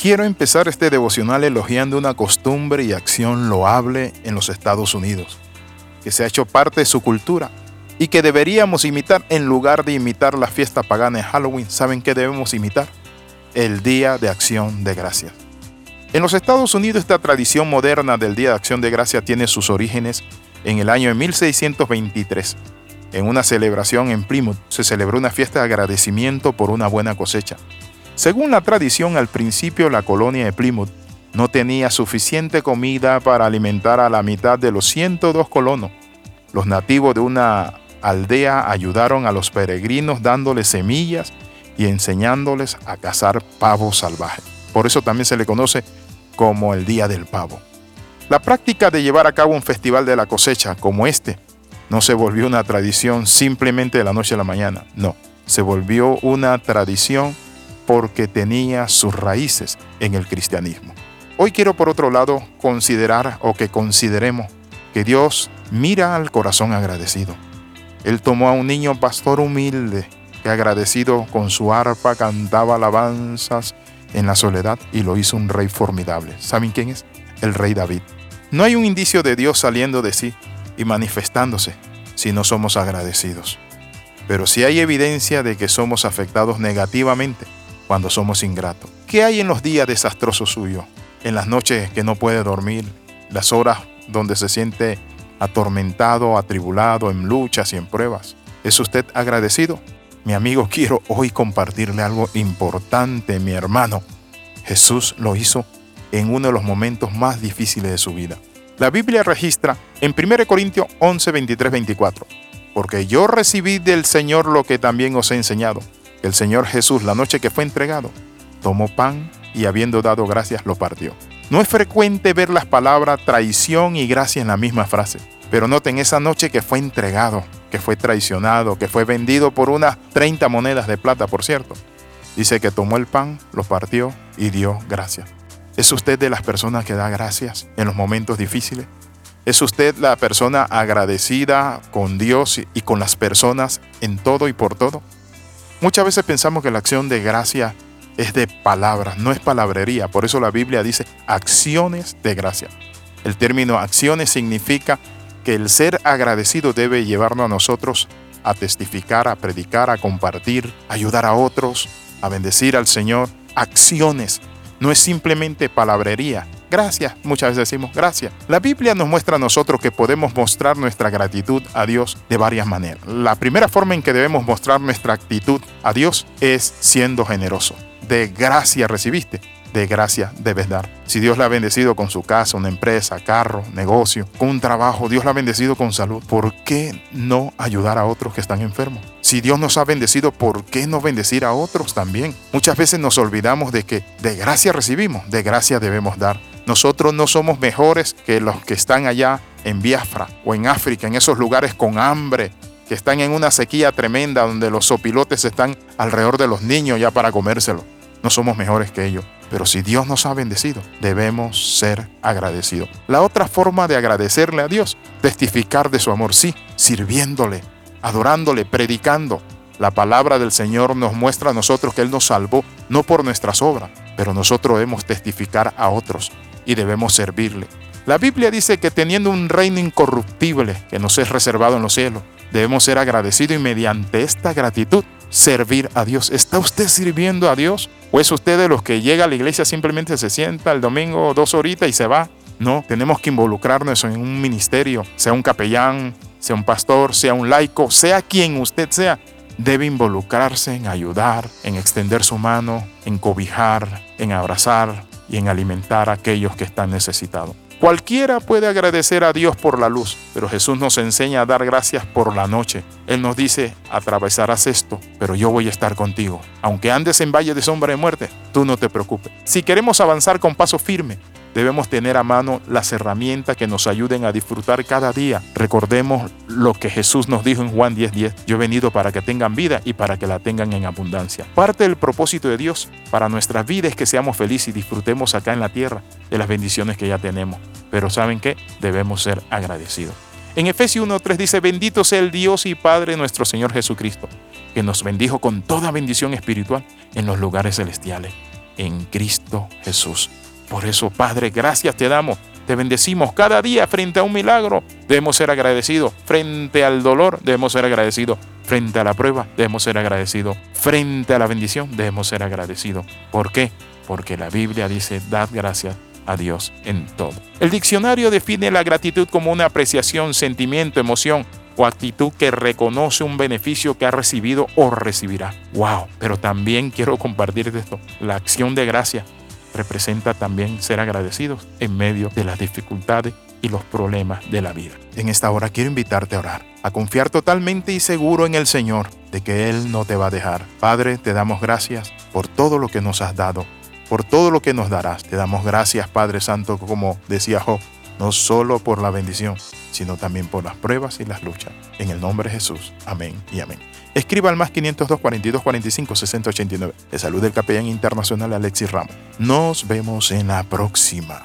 Quiero empezar este devocional elogiando una costumbre y acción loable en los Estados Unidos, que se ha hecho parte de su cultura y que deberíamos imitar en lugar de imitar la fiesta pagana de Halloween. ¿Saben qué debemos imitar? El Día de Acción de Gracias. En los Estados Unidos esta tradición moderna del Día de Acción de Gracias tiene sus orígenes en el año de 1623. En una celebración en Plymouth se celebró una fiesta de agradecimiento por una buena cosecha. Según la tradición, al principio la colonia de Plymouth no tenía suficiente comida para alimentar a la mitad de los 102 colonos. Los nativos de una aldea ayudaron a los peregrinos dándoles semillas y enseñándoles a cazar pavos salvajes. Por eso también se le conoce como el Día del Pavo. La práctica de llevar a cabo un festival de la cosecha como este no se volvió una tradición simplemente de la noche a la mañana, no, se volvió una tradición porque tenía sus raíces en el cristianismo. Hoy quiero por otro lado considerar o que consideremos que Dios mira al corazón agradecido. Él tomó a un niño pastor humilde que agradecido con su arpa cantaba alabanzas en la soledad y lo hizo un rey formidable. ¿Saben quién es? El rey David. No hay un indicio de Dios saliendo de sí y manifestándose si no somos agradecidos. Pero sí hay evidencia de que somos afectados negativamente cuando somos ingratos. ¿Qué hay en los días desastrosos suyos? En las noches que no puede dormir, las horas donde se siente atormentado, atribulado, en luchas y en pruebas. ¿Es usted agradecido? Mi amigo, quiero hoy compartirle algo importante, mi hermano. Jesús lo hizo en uno de los momentos más difíciles de su vida. La Biblia registra en 1 Corintios 11, 23, 24, porque yo recibí del Señor lo que también os he enseñado el Señor Jesús, la noche que fue entregado, tomó pan y habiendo dado gracias lo partió. No es frecuente ver las palabras traición y gracia en la misma frase, pero noten esa noche que fue entregado, que fue traicionado, que fue vendido por unas 30 monedas de plata, por cierto. Dice que tomó el pan, lo partió y dio gracias. ¿Es usted de las personas que da gracias en los momentos difíciles? ¿Es usted la persona agradecida con Dios y con las personas en todo y por todo? Muchas veces pensamos que la acción de gracia es de palabras, no es palabrería. Por eso la Biblia dice acciones de gracia. El término acciones significa que el ser agradecido debe llevarnos a nosotros a testificar, a predicar, a compartir, a ayudar a otros, a bendecir al Señor. Acciones. No es simplemente palabrería, Gracias, muchas veces decimos gracias. La Biblia nos muestra a nosotros que podemos mostrar nuestra gratitud a Dios de varias maneras. La primera forma en que debemos mostrar nuestra actitud a Dios es siendo generoso. De gracia recibiste, de gracia debes dar. Si Dios la ha bendecido con su casa, una empresa, carro, negocio, con un trabajo, Dios la ha bendecido con salud, ¿por qué no ayudar a otros que están enfermos? Si Dios nos ha bendecido, ¿por qué no bendecir a otros también? Muchas veces nos olvidamos de que de gracia recibimos, de gracia debemos dar. Nosotros no somos mejores que los que están allá en Biafra o en África, en esos lugares con hambre, que están en una sequía tremenda donde los sopilotes están alrededor de los niños ya para comérselo. No somos mejores que ellos. Pero si Dios nos ha bendecido, debemos ser agradecidos. La otra forma de agradecerle a Dios, testificar de su amor, sí, sirviéndole, adorándole, predicando. La palabra del Señor nos muestra a nosotros que Él nos salvó, no por nuestras obras, pero nosotros debemos testificar a otros y debemos servirle. La Biblia dice que teniendo un reino incorruptible que nos es reservado en los cielos, debemos ser agradecidos y mediante esta gratitud servir a Dios. ¿Está usted sirviendo a Dios? ¿O es usted de los que llega a la iglesia simplemente se sienta el domingo dos horitas y se va? No, tenemos que involucrarnos en un ministerio, sea un capellán, sea un pastor, sea un laico, sea quien usted sea. Debe involucrarse en ayudar, en extender su mano, en cobijar, en abrazar, y en alimentar a aquellos que están necesitados. Cualquiera puede agradecer a Dios por la luz, pero Jesús nos enseña a dar gracias por la noche. Él nos dice, atravesarás esto, pero yo voy a estar contigo. Aunque andes en valle de sombra de muerte, tú no te preocupes. Si queremos avanzar con paso firme, Debemos tener a mano las herramientas que nos ayuden a disfrutar cada día. Recordemos lo que Jesús nos dijo en Juan 10:10. Yo he venido para que tengan vida y para que la tengan en abundancia. Parte del propósito de Dios para nuestra vida es que seamos felices y disfrutemos acá en la tierra de las bendiciones que ya tenemos. Pero ¿saben qué? Debemos ser agradecidos. En Efesios 1.3 dice, bendito sea el Dios y Padre nuestro Señor Jesucristo, que nos bendijo con toda bendición espiritual en los lugares celestiales en Cristo Jesús. Por eso, Padre, gracias te damos. Te bendecimos cada día frente a un milagro. Debemos ser agradecidos. Frente al dolor, debemos ser agradecidos. Frente a la prueba, debemos ser agradecidos. Frente a la bendición, debemos ser agradecidos. ¿Por qué? Porque la Biblia dice, dad gracias a Dios en todo. El diccionario define la gratitud como una apreciación, sentimiento, emoción o actitud que reconoce un beneficio que ha recibido o recibirá. ¡Wow! Pero también quiero compartir esto. La acción de gracia representa también ser agradecidos en medio de las dificultades y los problemas de la vida. En esta hora quiero invitarte a orar, a confiar totalmente y seguro en el Señor de que Él no te va a dejar. Padre, te damos gracias por todo lo que nos has dado, por todo lo que nos darás. Te damos gracias, Padre Santo, como decía Job, no solo por la bendición, sino también por las pruebas y las luchas. En el nombre de Jesús. Amén y amén. Escriba al más 502 42 45 60 89. De salud del capellán internacional Alexis Ramos. Nos vemos en la próxima.